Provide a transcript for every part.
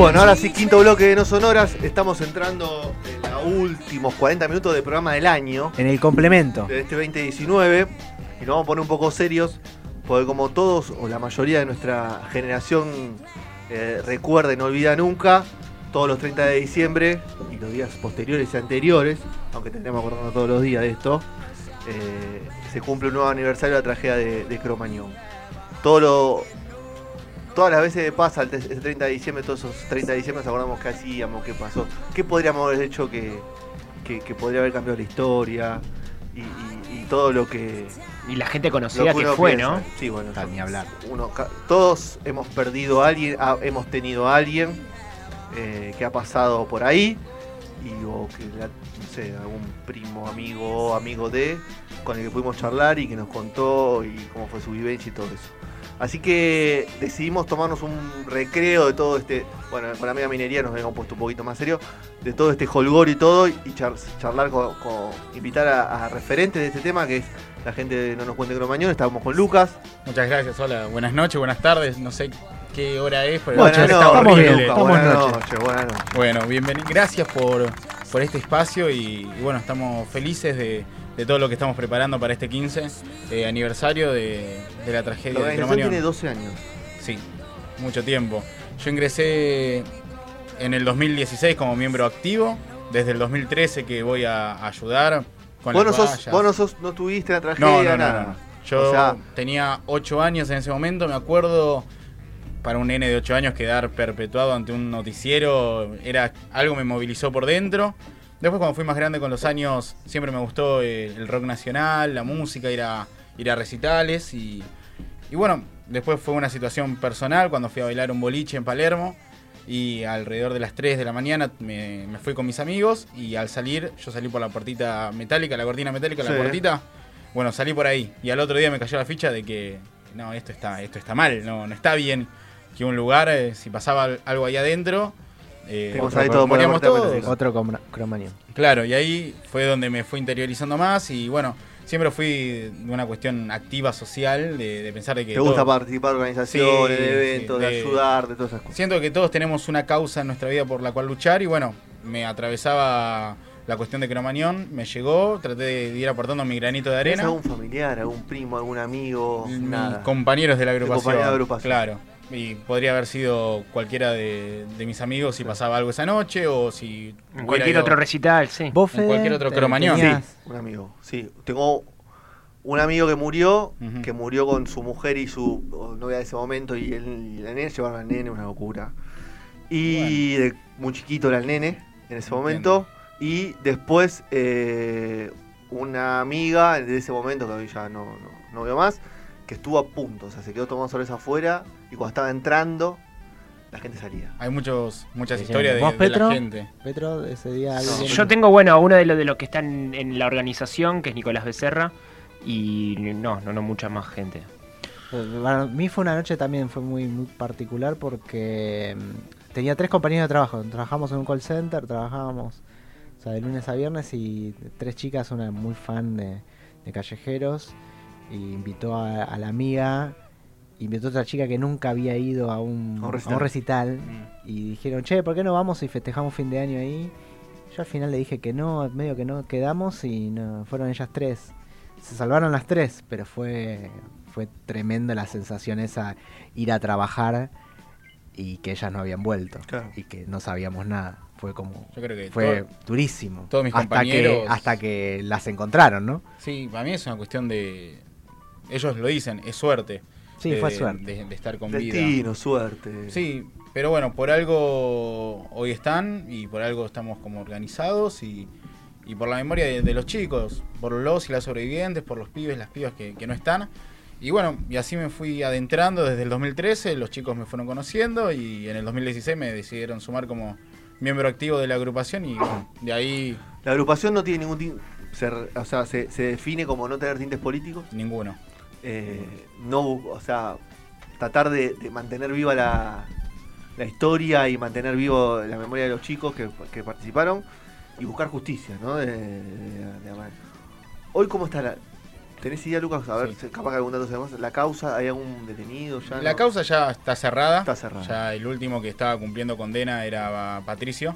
Bueno, ahora sí, quinto bloque de No Sonoras. Estamos entrando en los últimos 40 minutos del programa del año, En el complemento. de este 2019. Y nos vamos a poner un poco serios, porque como todos, o la mayoría de nuestra generación eh, recuerda y no olvida nunca, todos los 30 de diciembre y los días posteriores y anteriores, aunque tendríamos acordando todos los días de esto, eh, se cumple un nuevo aniversario de la tragedia de, de Cromañón. Todo lo, todas las veces que pasa el, te- el 30 de diciembre, todos esos 30 de diciembre nos acordamos qué hacíamos, qué pasó, qué podríamos haber hecho que, que, que podría haber cambiado la historia y, y- y todo lo que, Y la gente conocida que fue, piensa. ¿no? Sí, bueno, ni hablar. uno todos hemos perdido a alguien, ah, hemos tenido a alguien eh, que ha pasado por ahí y o que la- no sé, algún primo, amigo, amigo de con el que pudimos charlar y que nos contó y cómo fue su vivencia y todo eso. Así que decidimos tomarnos un recreo de todo este, bueno, con la media minería nos habíamos puesto un poquito más serio, de todo este holgor y todo, y char- charlar con, con- invitar a, a referentes de este tema, que es la gente de No nos cuente Cromañón, estábamos con Lucas, Muchas gracias, hola, buenas noches, buenas tardes, no sé qué hora es, pero Buenas noches, está estamos horrible. bien, buenas noches. noches, buenas noches. Bueno, bienvenido, gracias por, por este espacio y, y bueno, estamos felices de, de todo lo que estamos preparando para este 15 eh, aniversario de, de la La tragedia de organización Cromañón. tiene 12 años. Sí, mucho tiempo. Yo ingresé en el 2016 como miembro activo, desde el 2013 que voy a ayudar con Vos no, las sos, vallas. vos no, sos, no tuviste la tragedia, No, no, no, nada. no. Yo O sea- tenía 8 años en ese momento, me acuerdo, para un nene de 8 años quedar perpetuado ante un noticiero, era algo me movilizó por dentro. Después cuando fui más grande con los años, siempre me gustó el rock nacional, la música, ir a, ir a recitales y, y bueno, después fue una situación personal cuando fui a bailar un boliche en Palermo y alrededor de las 3 de la mañana me, me fui con mis amigos y al salir, yo salí por la puertita metálica, la cortina metálica, Sí. la puertita, bueno, salí por ahí y al otro día me cayó la ficha de que no, esto está, esto está mal, no, no está bien que un lugar, eh, si pasaba al- algo ahí adentro, eh, Tenemos ahí todo por la moríamos cortina todos. metálica. Otro cromañón. Claro, y ahí fue donde me fui interiorizando más y bueno, siempre fui de una cuestión activa social, de, de pensar de que... Te gusta todo- participar de organizaciones, Sí, de eventos, sí, de, de- ayudar, de todas esas cosas. Siento que todos tenemos una causa en nuestra vida por la cual luchar y bueno, me atravesaba la cuestión de Cromañón, me llegó, traté de ir aportando mi granito de ¿Tenés arena. algún familiar, algún primo, algún amigo? mis Nada. compañeros de la agrupación. compañeros de agrupación. Claro. Y podría haber sido cualquiera de, de mis amigos si pasaba algo esa noche o si. En cualquier ido- otro recital, sí. ¿Vos, En cualquier otro cromañón. tenías- Un amigo, sí. Tengo un amigo que murió, que murió con su mujer y su novia de ese momento, y él y la nene llevaron al nene, una locura. Y de muy chiquito era el nene en ese Entiendo. momento. Y después eh, una amiga de ese momento, que hoy ya no, no, no veo más, que estuvo a punto, o sea, se quedó tomando cerveza afuera y cuando estaba entrando, la gente salía. Hay muchos, muchas historias de, ¿Vos, de Petro? la gente. Petro, ese día alguien- Yo tengo, bueno, a uno de los, de los que están en la organización, que es Nicolás Becerra, y no, no, no mucha más gente. Para mí fue una noche también fue muy, muy particular porque mm, tenía tres compañeros de trabajo. Trabajamos en un call center, trabajábamos o sea, de lunes a viernes y tres chicas, una muy fan de, de callejeros, y invitó a, a la amiga, invitó a otra chica que nunca había ido a un, A un a recital. un recital, Mm. y dijeron, che, ¿por qué no vamos y festejamos fin de año ahí? Yo al final le dije que no, medio que no quedamos y no, fueron ellas tres. Se salvaron las tres, pero fue, fue tremenda la sensación esa, ir a trabajar y que ellas no habían vuelto Claro. y que no sabíamos nada. Fue como, Yo creo que fue todo- durísimo. todos mis hasta que, compañeros- hasta que las encontraron, ¿no? Sí, para mí es una cuestión de. Ellos lo dicen, es suerte. Sí, de- fue suerte. De, de estar con vida. Destino, suerte. Sí, pero bueno, por algo hoy están y por algo estamos como organizados y, y por la memoria de, de los chicos, por los y las sobrevivientes, por los pibes, las pibas que, que no están. Y bueno, y así me fui adentrando desde el 2013, los chicos me fueron conociendo y en el 2016 me decidieron sumar como miembro activo de la agrupación y bueno, de ahí La agrupación no tiene ningún se, o sea, se, se define como no tener tintes políticos. ninguno. Eh, no, o sea, tratar de, de mantener viva la, la historia y mantener vivo la memoria de los chicos que, que participaron y buscar justicia, ¿no? De- Hoy, ¿cómo está la.? ¿Tenés idea, Lucas? A ver, Sí. capaz que algún dato sabemos. ¿La causa? ¿Hay algún detenido ya? La no? causa ya está cerrada. Está cerrada. Ya el último que estaba cumpliendo condena era Patricio,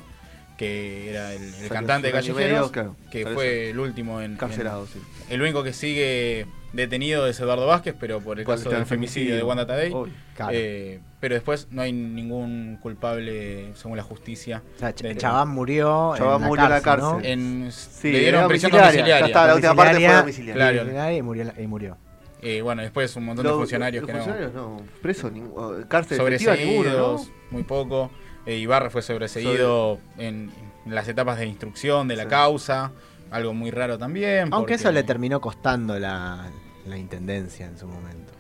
que era el, cantante de Callejeros, medio, claro. que fue el último en, Encarcelado, sí. El único que sigue detenido es Eduardo Vázquez, pero por el caso el del femicidio de Wanda Tadei. Claro. Eh, pero después no hay ningún culpable, según la justicia. O sea, de- Chabán murió Chabán en la murió en la cárcel, ¿no? cárcel. En, Sí, le dieron prisión domiciliaria, domiciliaria. ya está, la última parte fue domiciliaria. Claro. Domiciliaria Y murió. y murió. Eh, bueno, después un montón de funcionarios los que no. funcionarios no. Presos, ningún- cárcel efectiva ninguno, sobreseídos, ¿no? muy poco. Eh, Ibarra fue sobreseído en, en las etapas de instrucción de la Sí. causa, algo muy raro también. Aunque porque- eso le terminó costando la, la intendencia en su momento.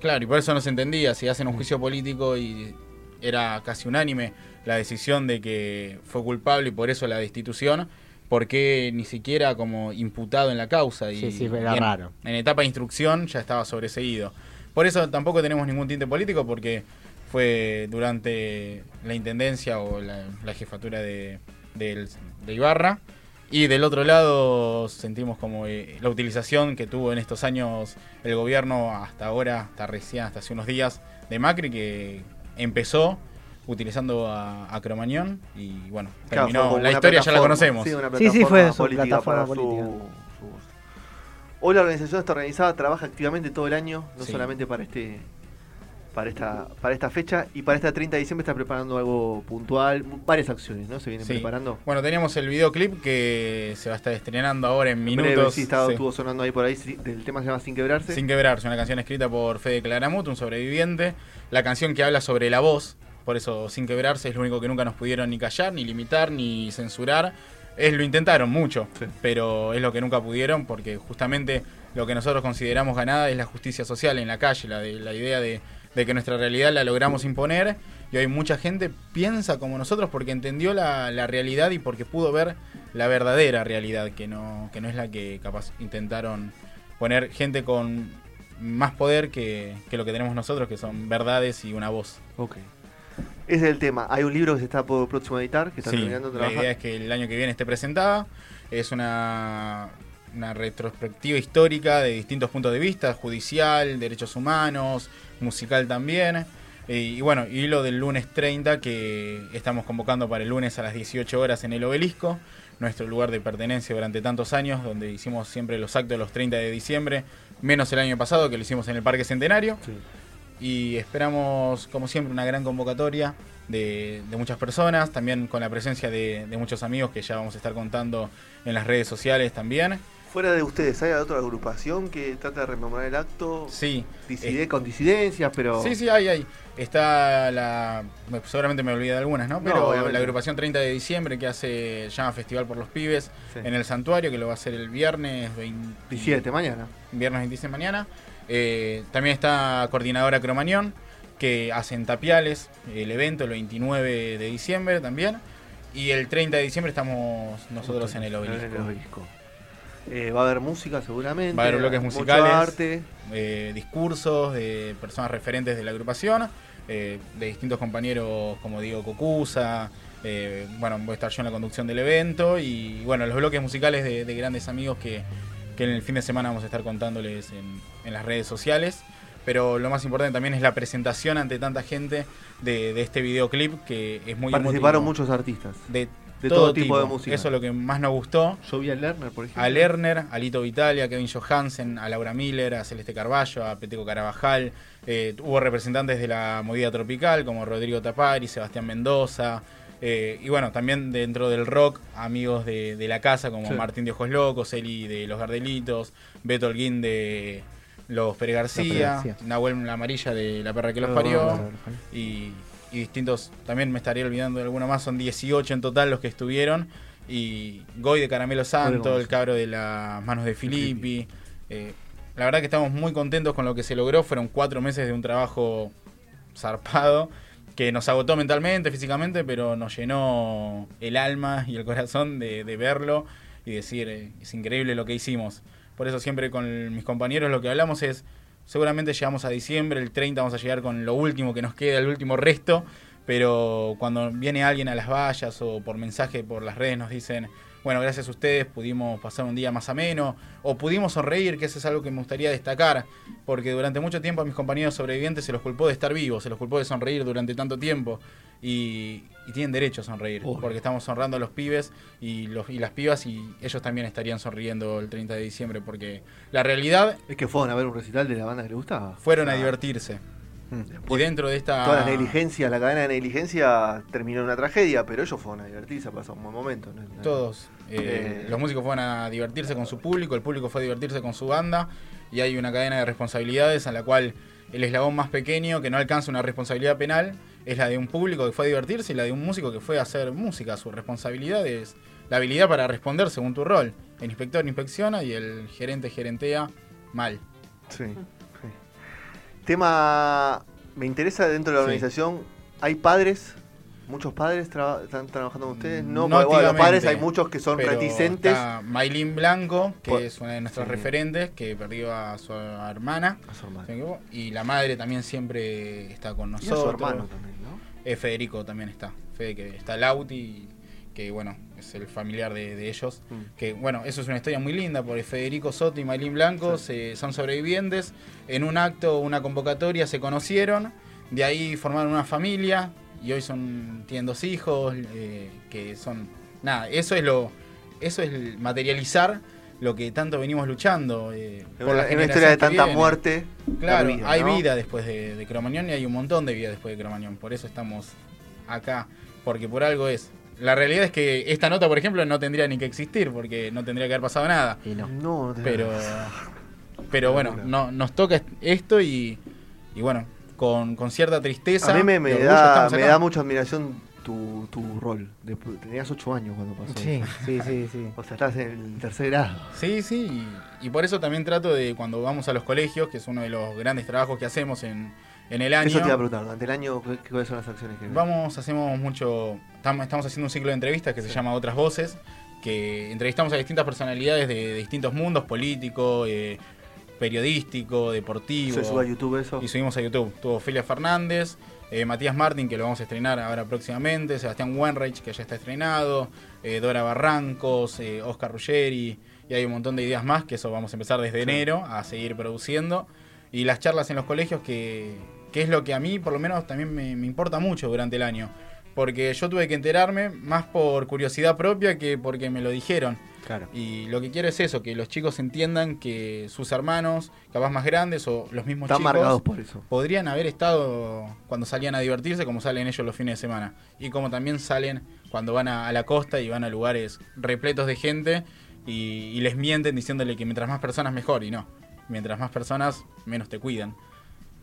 Claro, y por eso no se entendía, si hacen un juicio político y era casi unánime la decisión de que fue culpable y por eso la destitución, ¿por qué ni siquiera como imputado en la causa? Y, Sí, sí, era y en, raro. En etapa de instrucción ya estaba sobreseído. Por eso tampoco tenemos ningún tinte político porque fue durante la intendencia o la, la jefatura de Ibarra. Y del otro lado sentimos como eh, la utilización que tuvo en estos años el gobierno hasta ahora, hasta recién, hasta hace unos días, de Macri, que empezó utilizando a, a Cromañón y bueno, Claro, terminó, la historia ya la conocemos. Sí, una Sí, sí, fue su política plataforma para su- política. su voz. Hoy la organización está organizada, trabaja activamente todo el año, no Sí. solamente para este para esta para esta fecha y para este 30 de diciembre está preparando algo puntual, varias acciones, ¿no? Se vienen Sí. preparando. Bueno, teníamos el videoclip que se va a estar estrenando ahora en minutos. breve, sí, estaba, Sí. estuvo sonando ahí por ahí, el tema se llama Sin quebrarse. Sin quebrarse, una canción escrita por Fede Claramut, un sobreviviente. La canción que habla sobre la voz, por eso Sin quebrarse es lo único que nunca nos pudieron ni callar, ni limitar, ni censurar. Es lo intentaron mucho, Sí. pero es lo que nunca pudieron porque justamente lo que nosotros consideramos ganada es la justicia social en la calle, la, de, la idea de, de que nuestra realidad la logramos imponer y hoy mucha gente piensa como nosotros porque entendió la, la realidad y porque pudo ver la verdadera realidad, que no, que no es la que capaz intentaron poner gente con más poder que, que lo que tenemos nosotros, que son verdades y una voz. Ok. Ese es el tema. Hay un libro que se está por próximo a editar, que está Sí, terminando de la trabajar. idea es que el año que viene esté presentada. Es una, una retrospectiva histórica de distintos puntos de vista, judicial, derechos humanos, musical también. Eh, y bueno, y lo del lunes 30 que estamos convocando para el lunes a las 18 horas en el obelisco, nuestro lugar de pertenencia durante tantos años, donde hicimos siempre los actos los 30 de diciembre, menos el año pasado que lo hicimos en el Parque Centenario. Sí. y esperamos, como siempre, una gran convocatoria de, de muchas personas, también con la presencia de, de muchos amigos que ya vamos a estar contando en las redes sociales también. Fuera de ustedes, ¿hay otra agrupación que trata de rememorar el acto? Sí, Diside- con disidencias, pero. sí, sí, hay, hay. Está la. me- Seguramente me olvidé de algunas, ¿no? No, Pero obviamente. la agrupación 30 de diciembre que hace llama Festival por los Pibes Sí. en el Santuario, que lo va a hacer el viernes 20 17 mañana. viernes 26 de mañana. Eh, también está Coordinadora Cromañón, que hace en Tapiales el evento el 29 de diciembre también. Y el 30 de diciembre estamos nosotros en el En obelisco. el obelisco. Eh, va a haber música seguramente. Va a haber bloques mucho musicales. arte. Eh, discursos de personas referentes de la agrupación, eh, de distintos compañeros como Diego Cocusa. eh, bueno, voy a estar yo en la conducción del evento. Y bueno, los bloques musicales de, de grandes amigos que, que en el fin de semana vamos a estar contándoles en, en las redes sociales. Pero lo más importante también es la presentación ante tanta gente de, de este videoclip que es muy Participaron emotivo. muchos artistas. de, de todo tipo de música. Eso es lo que más nos gustó. Yo vi a Lerner, por ejemplo. A Lerner, a Lito Vitalia, a Kevin Johansen, a Laura Miller, a Celeste Carballo, a Peteco Carabajal. Eh, hubo representantes de la movida tropical como Rodrigo Tapari, Sebastián Mendoza. eh, y bueno, también dentro del rock, amigos de, de la casa como Sí. Martín de Ojos Locos, Eli de Los Gardelitos, Beto Holguín de Los Pere Pere García, García. Nahuel La Amarilla de La Perra que los parió. Y, y distintos, también me estaría olvidando de alguno más, son 18 en total los que estuvieron. Y Goy de Caramelo Santo, el cabro de las manos de Filippi. eh, la verdad que estamos muy contentos con lo que se logró. Fueron cuatro meses de un trabajo zarpado que nos agotó mentalmente, físicamente, pero nos llenó el alma y el corazón de, de verlo y decir, eh, es increíble lo que hicimos. Por eso siempre con mis compañeros lo que hablamos es, seguramente llegamos a diciembre, el 30 vamos a llegar con lo último que nos queda, el último resto, pero cuando viene alguien a las vallas o por mensaje por las redes nos dicen, bueno, gracias a ustedes pudimos pasar un día más ameno o pudimos sonreír, que eso es algo que me gustaría destacar, porque durante mucho tiempo a mis compañeros sobrevivientes se los culpó de estar vivos, se los culpó de sonreír durante tanto tiempo y, y tienen derecho a sonreír, porque estamos honrando a los pibes y, los, y las pibas y ellos también estarían sonriendo el 30 de diciembre, porque la realidad Es que fueron a ver un recital de la banda que le gustaba. fueron a divertirse. Mm. Y dentro de esta... Toda la negligencia, la cadena de negligencia terminó en una tragedia, pero ellos fueron a divertirse, a pasar un buen momento. ¿no? Todos. eh, Eh. Los músicos fueron a divertirse con su público, el público fue a divertirse con su banda y hay una cadena de responsabilidades en la cual el eslabón más pequeño que no alcanza una responsabilidad penal es la de un público que fue a divertirse y la de un músico que fue a hacer música. Su responsabilidad es la habilidad para responder según tu rol. El inspector inspecciona y el gerente gerentea mal. Sí. Tema, me interesa dentro de la Sí. organización, ¿hay padres? ¿Muchos padres están trabajando con ustedes? No, No bueno, los padres hay muchos que son reticentes. Maylin Blanco, que Por- es una de nuestras sí. referentes, que perdió a su hermana. A su hermano. ¿se me equivoco? Y la madre también siempre está con Y a nosotros. su hermano también, ¿no? Eh, Federico también está. Fede, que está Lauti, que bueno, es el familiar de, de ellos. Mm. Que bueno, eso es una historia muy linda, porque Federico Soto y Maylin Blanco se- son sobrevivientes. En un acto, una convocatoria, se conocieron. De ahí formaron una familia. Y hoy son, tienen dos hijos, eh, que son... Nada, eso es lo... Eso es materializar lo que tanto venimos luchando. eh, por una, la historia de tanta viene. muerte. Claro, vida, hay ¿no? vida después de, de Cromañón y hay un montón de vida después de Cromañón. Por eso estamos acá, porque por algo es. La realidad es que esta nota, por ejemplo, no tendría ni que existir, porque no tendría que haber pasado nada. Y no. No, Pero, pero bueno, no, nos toca est- esto y, y bueno, con, con cierta tristeza. A mí me, me da, me da mucha admiración tu, tu rol. De- tenías 8 años cuando pasó. Sí, eso. sí, sí, sí. O sea, estás en el tercer grado. Sí, sí, y, y por eso también trato de cuando vamos a los colegios, que es uno de los grandes trabajos que hacemos en, en el año. Eso te iba a preguntar. Durante el año, ¿qué- ¿cuáles son las acciones que Vamos, hacemos mucho. Estamos, estamos haciendo un ciclo de entrevistas que se llama Otras Voces, que entrevistamos a distintas personalidades de, de distintos mundos, político, eh, periodístico, deportivo. se sube a YouTube eso? Y subimos a YouTube. Tuvo Ofelia Fernández, eh, Matías Martín, que lo vamos a estrenar ahora próximamente, Sebastián Wenreich, que ya está estrenado, eh, Dora Barrancos, Oscar Ruggeri, y hay un montón de ideas más que eso vamos a empezar desde enero a seguir produciendo. Y las charlas en los colegios, que, que es lo que a mí por lo menos también me, me importa mucho durante el año. Porque yo tuve que enterarme más por curiosidad propia que porque me lo dijeron. Claro. Y lo que quiero es eso, que los chicos entiendan que sus hermanos, capaz más grandes o los mismos Están chicos, marcados por eso. podrían haber estado cuando salían a divertirse como salen ellos los fines de semana. Y como también salen cuando van a, a la costa y van a lugares repletos de gente y, y les mienten diciéndole que mientras más personas mejor. Y no, mientras más personas menos te cuidan.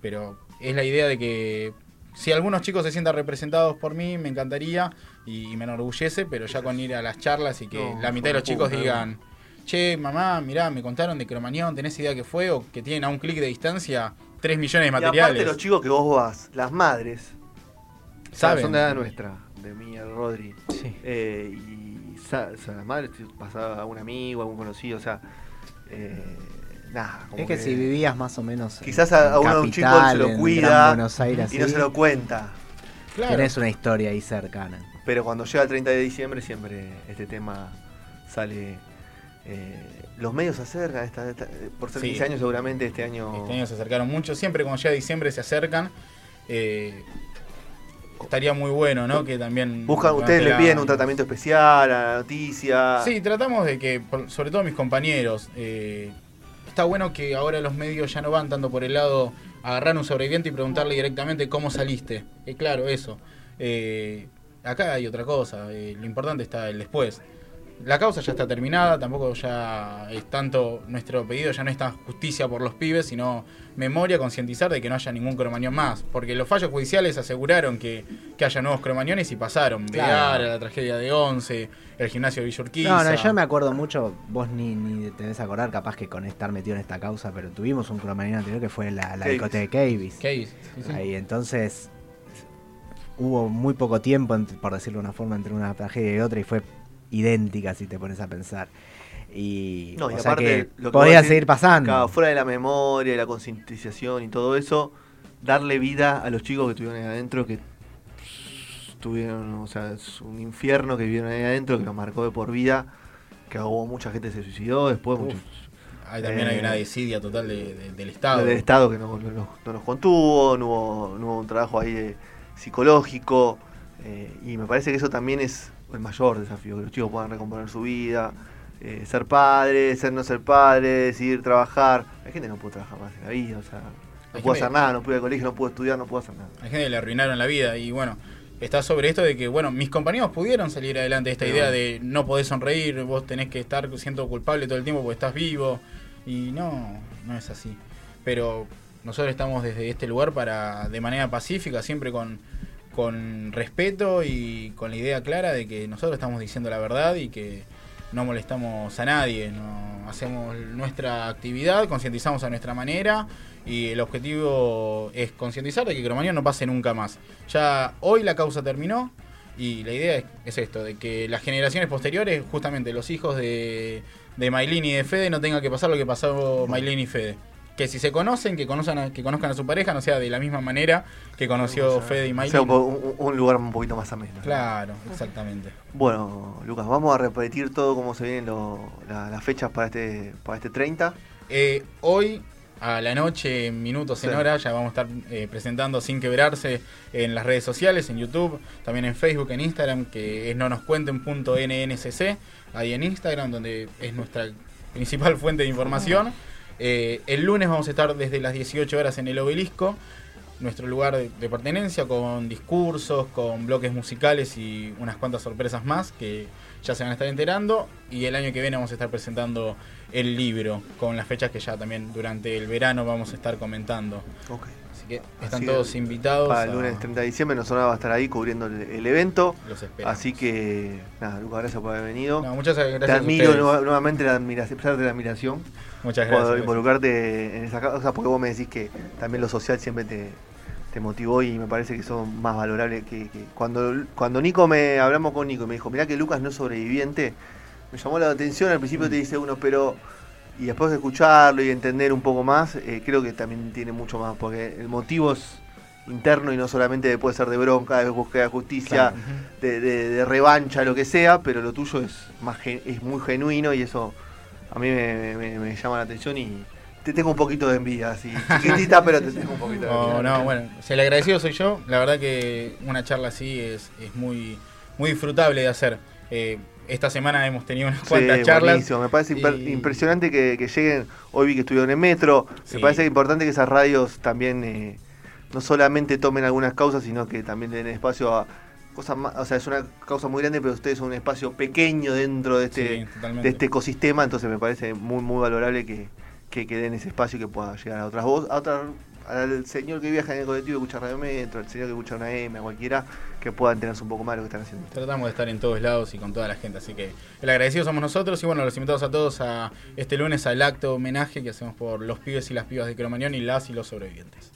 Pero es la idea de que si algunos chicos se sientan representados por mí, me encantaría y, y me enorgullece, pero ya con ir a las charlas y que No, la mitad de los chicos digan, che, mamá, mirá, me contaron de Cromañón, ¿tenés idea que fue? O que tienen a un clic de distancia 3 millones de Y materiales. aparte los chicos que vos vas, las madres, Saben. son de edad nuestra, de mí, el Rodri. Sí. Eh, y o sea, las madres te pasaba a un amigo, a un conocido, o sea, eh, como Es que, si vivías más o menos. en- Quizás a, en a uno de un chico se lo cuida Buenos Aires, y no se lo cuenta. Claro. Tenés una historia ahí cercana. Pero cuando llega el 30 de diciembre siempre este tema sale... eh, los medios se acercan, esta- esta- por ser Sí. 15 años seguramente este año... Este año se acercaron mucho. Siempre cuando llega diciembre se acercan. Eh, estaría muy bueno, ¿no? Que también. Buscan, ustedes le piden un tratamiento especial a la noticia. Sí, tratamos de que, sobre todo mis compañeros, eh, está bueno que ahora los medios ya no van tanto por el lado agarrar a un sobreviviente y preguntarle directamente cómo saliste. Eh, claro, eso. Eh, acá hay otra cosa, eh, lo importante está el después. La causa ya está terminada, tampoco ya es tanto nuestro pedido, ya no es tan justicia por los pibes, sino memoria, concientizar de que no haya ningún cromañón más. Porque los fallos judiciales aseguraron que, que haya nuevos cromañones y pasaron. Claro. Veara, la tragedia de Once, el gimnasio de Villurquiza. No, no, yo me acuerdo mucho, vos ni, ni te debes acordar, capaz que con estar metido en esta causa, pero tuvimos un cromañón anterior que fue la, la Cavis. discoteca de Cavis. Sí. Ahí, entonces hubo muy poco tiempo, por decirlo de una forma, entre una tragedia y otra y fue idéntica si te pones a pensar. Y, No, y o sea aparte, que lo que podía seguir pasando. Claro, fuera de la memoria, y la concientización y todo eso, darle vida a los chicos que estuvieron ahí adentro, que tuvieron, o sea, es un infierno que vivieron ahí adentro, que los marcó de por vida, que hubo mucha gente que se suicidó, después Uf, muchos Ahí también hay Eh, una desidia total de- de- del Estado. del Estado que no, no- no- no nos contuvo, no hubo, no hubo un trabajo ahí de- psicológico, eh, y me parece que eso también es el mayor desafío, que los chicos puedan recomponer su vida, eh, ser padres, ser no ser padres, decidir trabajar. Hay gente que no puede trabajar más en la vida, o sea, no puedo hacer nada, no puedo ir al colegio, no puedo estudiar, no puedo hacer nada. Hay gente que le arruinaron la vida y bueno, está sobre esto de que, bueno, mis compañeros pudieron salir adelante de esta Pero idea de no podés sonreír, vos tenés que estar siendo culpable todo el tiempo porque estás vivo y no, no es así. Pero nosotros estamos desde este lugar para, de manera pacífica, siempre con, con respeto y con la idea clara de que nosotros estamos diciendo la verdad y que no molestamos a nadie, no hacemos nuestra actividad, concientizamos a nuestra manera y el objetivo es concientizar de que Cromañón no pase nunca más. Ya hoy la causa terminó y la idea es, es esto, de que las generaciones posteriores, justamente los hijos de, de Maylin y de Fede, no tengan que pasar lo que pasó Maylin y Fede. Que si se conocen, que conozcan, a, que conozcan a su pareja, no sea de la misma manera que conoció O Fede y o Maylin. sea, un, un- lugar un poquito más ameno. Claro, exactamente. Bueno, Lucas, vamos a repetir todo cómo se vienen lo- la- las fechas para este, para este 30. Eh, hoy, a la noche, en minutos, en Sí. horas, ya vamos a estar eh, presentando Sin Quebrarse en las redes sociales, en YouTube, también en Facebook, en Instagram, que es nonoscuenten.nncc, ahí en Instagram, donde es nuestra principal fuente de información. Eh, el lunes vamos a estar desde las 18 horas en el obelisco, nuestro lugar de, de pertenencia, con discursos, con bloques musicales y unas cuantas sorpresas más que ya se van a estar enterando. Y el año que viene vamos a estar presentando el libro, con las fechas que ya también durante el verano vamos a estar comentando. Así que están Así todos invitados. Para el a- lunes 30 de diciembre nosotros va a estar ahí cubriendo el, el evento. Los esperamos. Así que, nada, Lucas, gracias por haber venido. No, muchas gracias. Te a admiro nuevamente la admiración, expresarte la admiración Muchas por gracias. involucrarte en esa causa, porque vos me decís que también lo social siempre te, te motivó y me parece que son más valorables que, que- cuando cuando Nico me hablamos con Nico y me dijo, mirá que Lucas no es sobreviviente, me llamó la atención, al principio te dice uno, pero y después de escucharlo y entender un poco más, eh, creo que también tiene mucho más, porque el motivo es interno y no solamente puede ser de bronca, de búsqueda de justicia, Claro. de, de- de revancha, lo que sea, pero lo tuyo es más es muy genuino y eso a mí me, me- me llama la atención y te tengo un poquito de envidia, así, chiquitita, pero te tengo un poquito de envidia. No, no, bueno, si el agradecido soy yo. La verdad que una charla así es, es muy, muy disfrutable de hacer. Eh, esta semana hemos tenido unas Sí, cuantas charlas. buenísimo. Me parece y- impresionante que, que lleguen, hoy vi que estuvieron en Metro, Sí. me parece importante que esas radios también eh, no solamente tomen algunas causas, sino que también den espacio a cosas más, o sea, es una causa muy grande, pero ustedes son un espacio pequeño dentro de este, Sí, de este ecosistema, entonces me parece muy muy valorable que, que, que den ese espacio y que pueda llegar a otras voces, a otra, al señor que viaja en el colectivo y escucha Radio Metro, al señor que escucha una M, a cualquiera que pueda enterarse un poco más de lo que están haciendo. Tratamos de estar en todos lados y con toda la gente, así que el agradecido somos nosotros y bueno, los invitamos a todos a este lunes al acto homenaje que hacemos por los pibes y las pibas de Cromañón y las y los sobrevivientes.